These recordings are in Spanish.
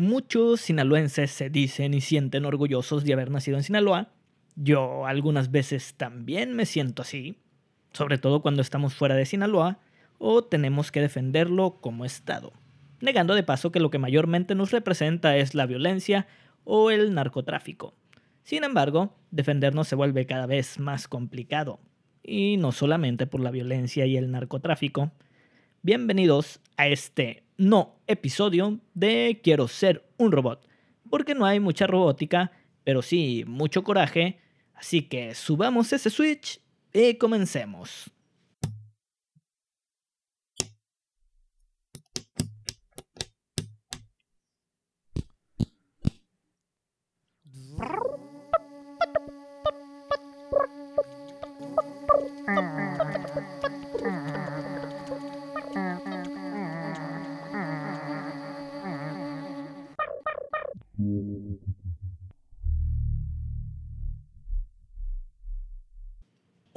Muchos sinaloenses se dicen y sienten orgullosos de haber nacido en Sinaloa. Yo algunas veces también me siento así, sobre todo cuando estamos fuera de Sinaloa o tenemos que defenderlo como Estado, negando de paso que lo que mayormente nos representa es la violencia o el narcotráfico. Sin embargo, defendernos se vuelve cada vez más complicado, y no solamente por la violencia y el narcotráfico. Bienvenidos a este no episodio de Quiero ser un robot, porque no hay mucha robótica, pero sí mucho coraje, así que subamos ese switch y comencemos.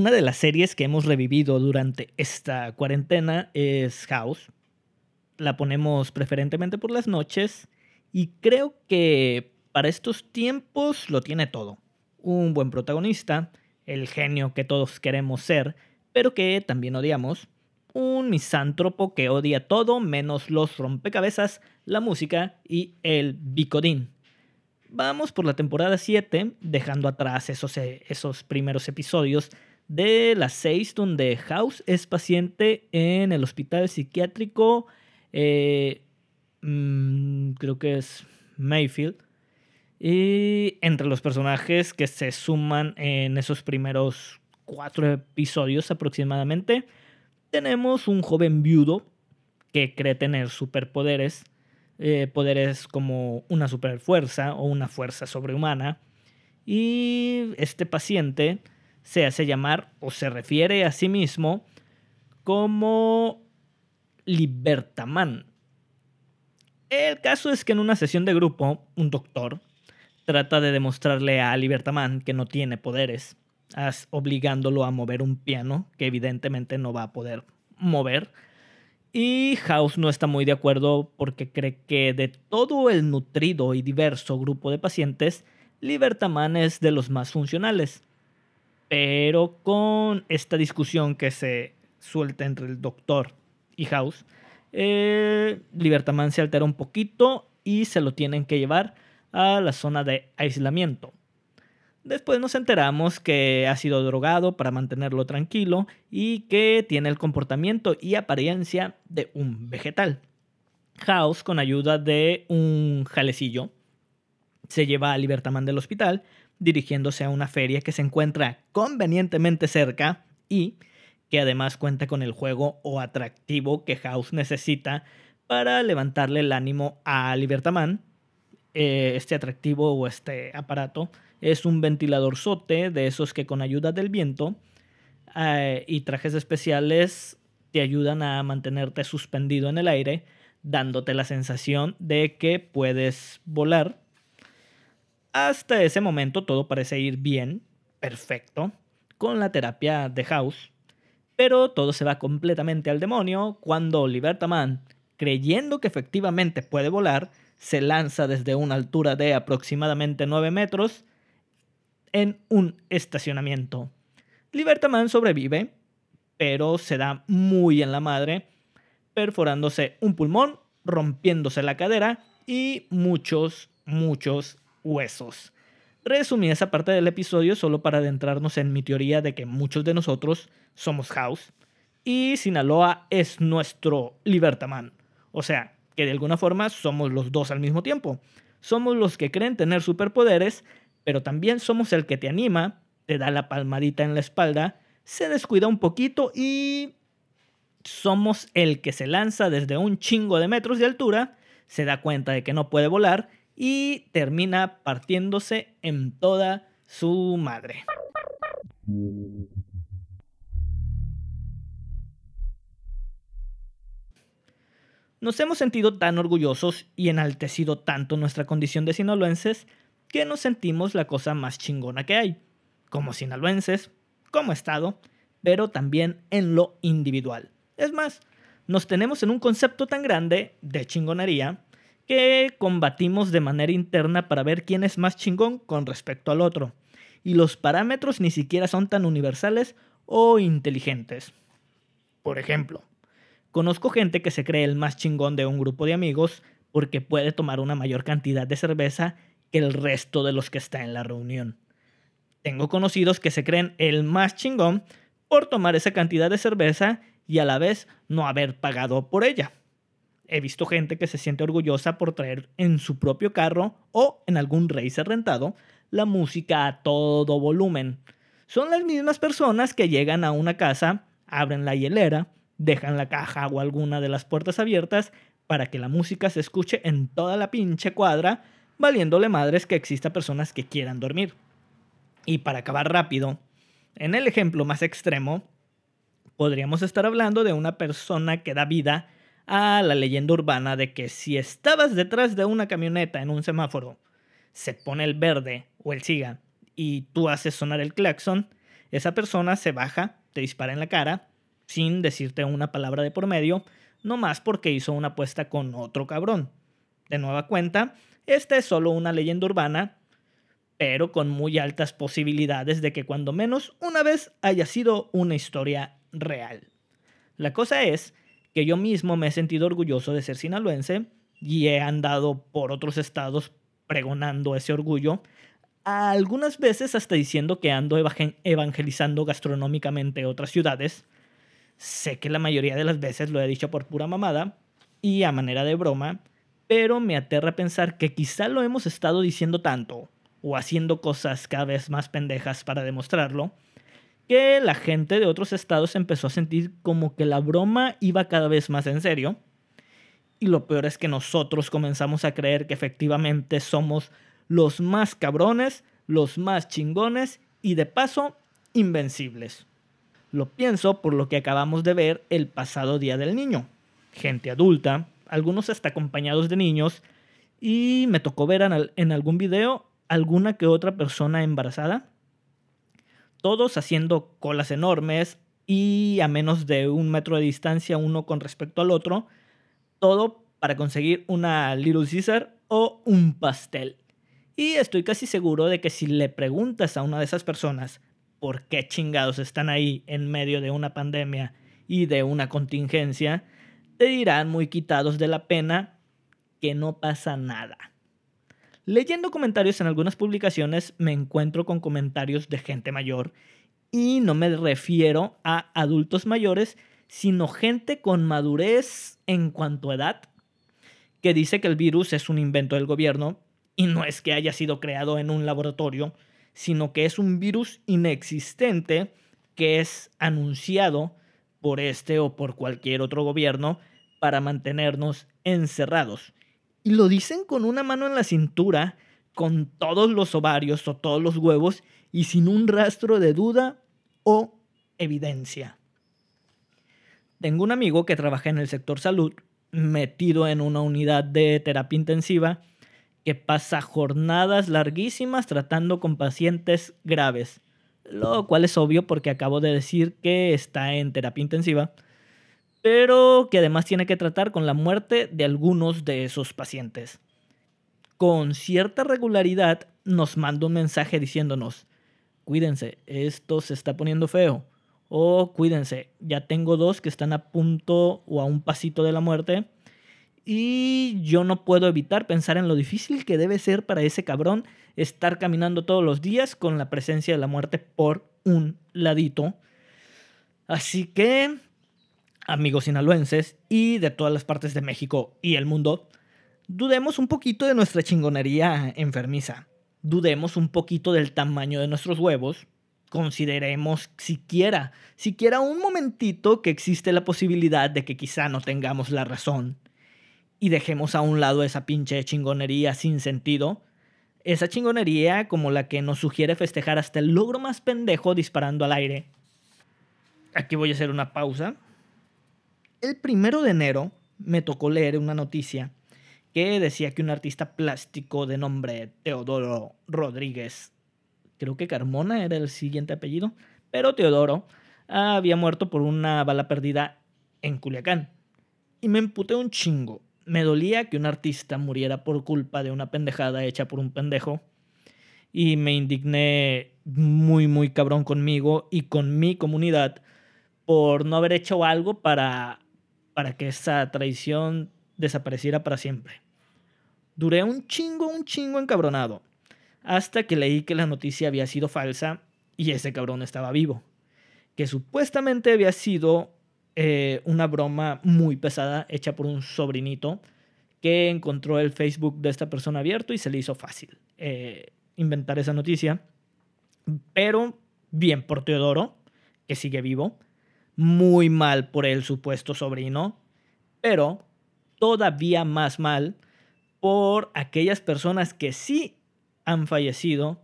Una de las series que hemos revivido durante esta cuarentena es House. La ponemos preferentemente por las noches y creo que para estos tiempos lo tiene todo. Un buen protagonista, el genio que todos queremos ser, pero que también odiamos, un misántropo que odia todo menos los rompecabezas, la música y el bicodín. Vamos por la temporada 7, dejando atrás esos, esos primeros episodios de las seis donde House es paciente en el hospital psiquiátrico, eh, mm, creo que es Mayfield. Y entre los personajes que se suman en esos primeros cuatro episodios aproximadamente, tenemos un joven viudo que cree tener superpoderes, eh, poderes como una superfuerza o una fuerza sobrehumana. Y este paciente se hace llamar o se refiere a sí mismo como Libertaman. El caso es que en una sesión de grupo, un doctor trata de demostrarle a Libertaman que no tiene poderes, obligándolo a mover un piano que evidentemente no va a poder mover. Y House no está muy de acuerdo porque cree que de todo el nutrido y diverso grupo de pacientes, Libertaman es de los más funcionales. Pero con esta discusión que se suelta entre el doctor y House, eh, Libertaman se altera un poquito y se lo tienen que llevar a la zona de aislamiento. Después nos enteramos que ha sido drogado para mantenerlo tranquilo y que tiene el comportamiento y apariencia de un vegetal. House, con ayuda de un jalecillo, se lleva a Libertaman del hospital dirigiéndose a una feria que se encuentra convenientemente cerca y que además cuenta con el juego o atractivo que House necesita para levantarle el ánimo a Libertaman. Eh, este atractivo o este aparato es un ventilador sote de esos que con ayuda del viento eh, y trajes especiales te ayudan a mantenerte suspendido en el aire, dándote la sensación de que puedes volar hasta ese momento todo parece ir bien, perfecto, con la terapia de House, pero todo se va completamente al demonio cuando Libertaman, creyendo que efectivamente puede volar, se lanza desde una altura de aproximadamente 9 metros en un estacionamiento. Libertaman sobrevive, pero se da muy en la madre, perforándose un pulmón, rompiéndose la cadera y muchos, muchos huesos. Resumí esa parte del episodio solo para adentrarnos en mi teoría de que muchos de nosotros somos House y Sinaloa es nuestro Libertaman. O sea, que de alguna forma somos los dos al mismo tiempo. Somos los que creen tener superpoderes, pero también somos el que te anima, te da la palmadita en la espalda, se descuida un poquito y somos el que se lanza desde un chingo de metros de altura, se da cuenta de que no puede volar y termina partiéndose en toda su madre. Nos hemos sentido tan orgullosos y enaltecido tanto nuestra condición de sinaloenses que nos sentimos la cosa más chingona que hay, como sinaloenses, como Estado, pero también en lo individual. Es más, nos tenemos en un concepto tan grande de chingonería que combatimos de manera interna para ver quién es más chingón con respecto al otro. Y los parámetros ni siquiera son tan universales o inteligentes. Por ejemplo, conozco gente que se cree el más chingón de un grupo de amigos porque puede tomar una mayor cantidad de cerveza que el resto de los que está en la reunión. Tengo conocidos que se creen el más chingón por tomar esa cantidad de cerveza y a la vez no haber pagado por ella. He visto gente que se siente orgullosa por traer en su propio carro o en algún racer rentado la música a todo volumen. Son las mismas personas que llegan a una casa, abren la hielera, dejan la caja o alguna de las puertas abiertas para que la música se escuche en toda la pinche cuadra, valiéndole madres que exista personas que quieran dormir. Y para acabar rápido, en el ejemplo más extremo, podríamos estar hablando de una persona que da vida a la leyenda urbana de que si estabas detrás de una camioneta en un semáforo, se pone el verde o el siga y tú haces sonar el claxon, esa persona se baja, te dispara en la cara, sin decirte una palabra de por medio, no más porque hizo una apuesta con otro cabrón. De nueva cuenta, esta es solo una leyenda urbana pero con muy altas posibilidades de que cuando menos una vez haya sido una historia real. La cosa es que yo mismo me he sentido orgulloso de ser sinaloense y he andado por otros estados pregonando ese orgullo, algunas veces hasta diciendo que ando evangelizando gastronómicamente otras ciudades. Sé que la mayoría de las veces lo he dicho por pura mamada y a manera de broma, pero me aterra pensar que quizá lo hemos estado diciendo tanto o haciendo cosas cada vez más pendejas para demostrarlo, que la gente de otros estados empezó a sentir como que la broma iba cada vez más en serio. Y lo peor es que nosotros comenzamos a creer que efectivamente somos los más cabrones, los más chingones y de paso invencibles. Lo pienso por lo que acabamos de ver el pasado Día del Niño. Gente adulta, algunos hasta acompañados de niños, y me tocó ver en algún video alguna que otra persona embarazada, todos haciendo colas enormes y a menos de un metro de distancia uno con respecto al otro, todo para conseguir una Little Caesar o un pastel. Y estoy casi seguro de que si le preguntas a una de esas personas por qué chingados están ahí en medio de una pandemia y de una contingencia, te dirán muy quitados de la pena que no pasa nada. Leyendo comentarios en algunas publicaciones me encuentro con comentarios de gente mayor y no me refiero a adultos mayores, sino gente con madurez en cuanto a edad, que dice que el virus es un invento del gobierno y no es que haya sido creado en un laboratorio, sino que es un virus inexistente que es anunciado por este o por cualquier otro gobierno para mantenernos encerrados y lo dicen con una mano en la cintura, con todos los ovarios o todos los huevos y sin un rastro de duda o evidencia. Tengo un amigo que trabaja en el sector salud, metido en una unidad de terapia intensiva, que pasa jornadas larguísimas tratando con pacientes graves, lo cual es obvio porque acabo de decir que está en terapia intensiva pero que además tiene que tratar con la muerte de algunos de esos pacientes. Con cierta regularidad nos manda un mensaje diciéndonos, cuídense, esto se está poniendo feo. O cuídense, ya tengo dos que están a punto o a un pasito de la muerte. Y yo no puedo evitar pensar en lo difícil que debe ser para ese cabrón estar caminando todos los días con la presencia de la muerte por un ladito. Así que amigos sinaloenses y de todas las partes de México y el mundo, dudemos un poquito de nuestra chingonería enfermiza. Dudemos un poquito del tamaño de nuestros huevos. Consideremos siquiera, siquiera un momentito que existe la posibilidad de que quizá no tengamos la razón. Y dejemos a un lado esa pinche chingonería sin sentido. Esa chingonería como la que nos sugiere festejar hasta el logro más pendejo disparando al aire. Aquí voy a hacer una pausa el primero de enero me tocó leer una noticia que decía que un artista plástico de nombre Teodoro Rodríguez, creo que Carmona era el siguiente apellido, pero Teodoro había muerto por una bala perdida en Culiacán. Y me emputé un chingo. me dolía que un artista muriera por culpa de una pendejada hecha por un pendejo. Y me indigné muy, muy cabrón conmigo y con mi comunidad por no haber hecho algo para, para que esa traición desapareciera para siempre. Duré un chingo, un chingo encabronado, hasta que leí que la noticia había sido falsa y ese cabrón estaba vivo, que supuestamente había sido eh, una broma muy pesada hecha por un sobrinito que encontró el Facebook de esta persona abierto y se le hizo fácil eh, inventar esa noticia. Pero bien por Teodoro, que sigue vivo, muy mal por el supuesto sobrino, pero todavía más mal por aquellas personas que sí han fallecido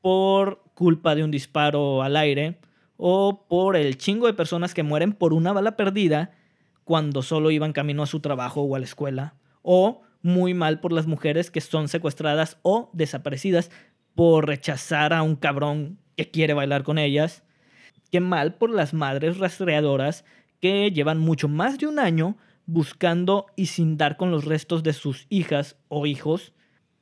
por culpa de un disparo al aire o por el chingo de personas que mueren por una bala perdida cuando solo iban camino a su trabajo o a la escuela, o muy mal por las mujeres que son secuestradas o desaparecidas por rechazar a un cabrón que quiere bailar con ellas, qué mal por las madres rastreadoras que llevan mucho más de un año buscando y sin dar con los restos de sus hijas o hijos,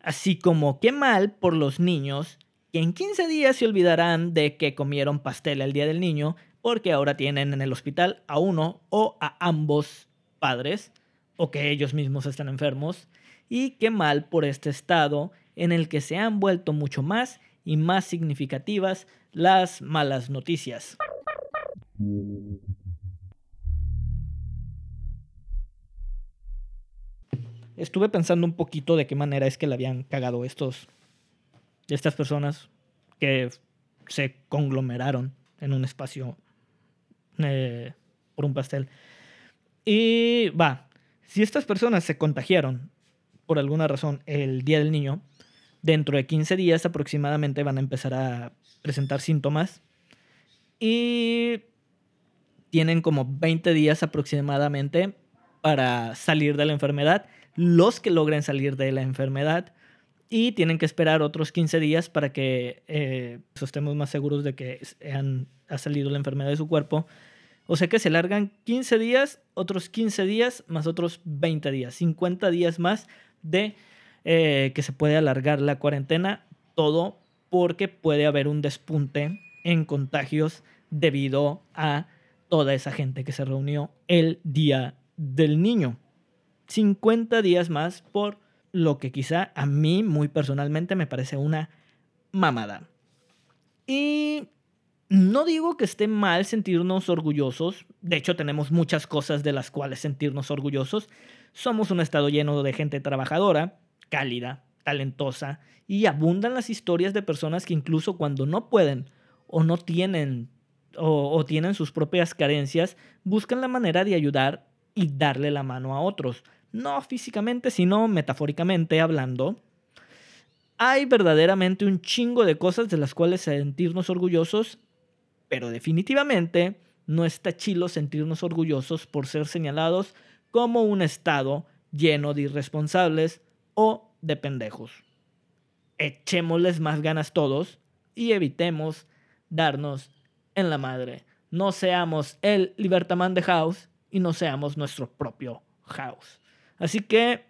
así como qué mal por los niños que en 15 días se olvidarán de que comieron pastel el día del niño porque ahora tienen en el hospital a uno o a ambos padres o que ellos mismos están enfermos. Y qué mal por este estado en el que se han vuelto mucho más y más significativas las malas noticias. Estuve pensando un poquito de qué manera es que le habían cagado estos estas personas que se conglomeraron en un espacio eh, por un pastel. Y va, si estas personas se contagiaron por alguna razón el día del niño, dentro de 15 días aproximadamente van a empezar a presentar síntomas y tienen como 20 días aproximadamente para salir de la enfermedad. Los que logren salir de la enfermedad y tienen que esperar otros 15 días para que eh, estemos más seguros de que han, ha salido la enfermedad de su cuerpo. O sea que se largan 15 días, otros 15 días, más otros 20 días, 50 días más de eh, que se puede alargar la cuarentena, todo porque puede haber un despunte en contagios debido a toda esa gente que se reunió el día del niño. 50 días más por lo que quizá a mí muy personalmente me parece una mamada. Y no digo que esté mal sentirnos orgullosos, de hecho tenemos muchas cosas de las cuales sentirnos orgullosos. Somos un estado lleno de gente trabajadora, cálida, talentosa, y abundan las historias de personas que incluso cuando no pueden o no tienen o, tienen sus propias carencias, buscan la manera de ayudar y darle la mano a otros. No físicamente, sino metafóricamente hablando, hay verdaderamente un chingo de cosas de las cuales sentirnos orgullosos, pero definitivamente no está chilo sentirnos orgullosos por ser señalados como un Estado lleno de irresponsables o de pendejos. Echémosles más ganas todos y evitemos darnos en la madre. No seamos el Libertaman de House y no seamos nuestro propio House. Así que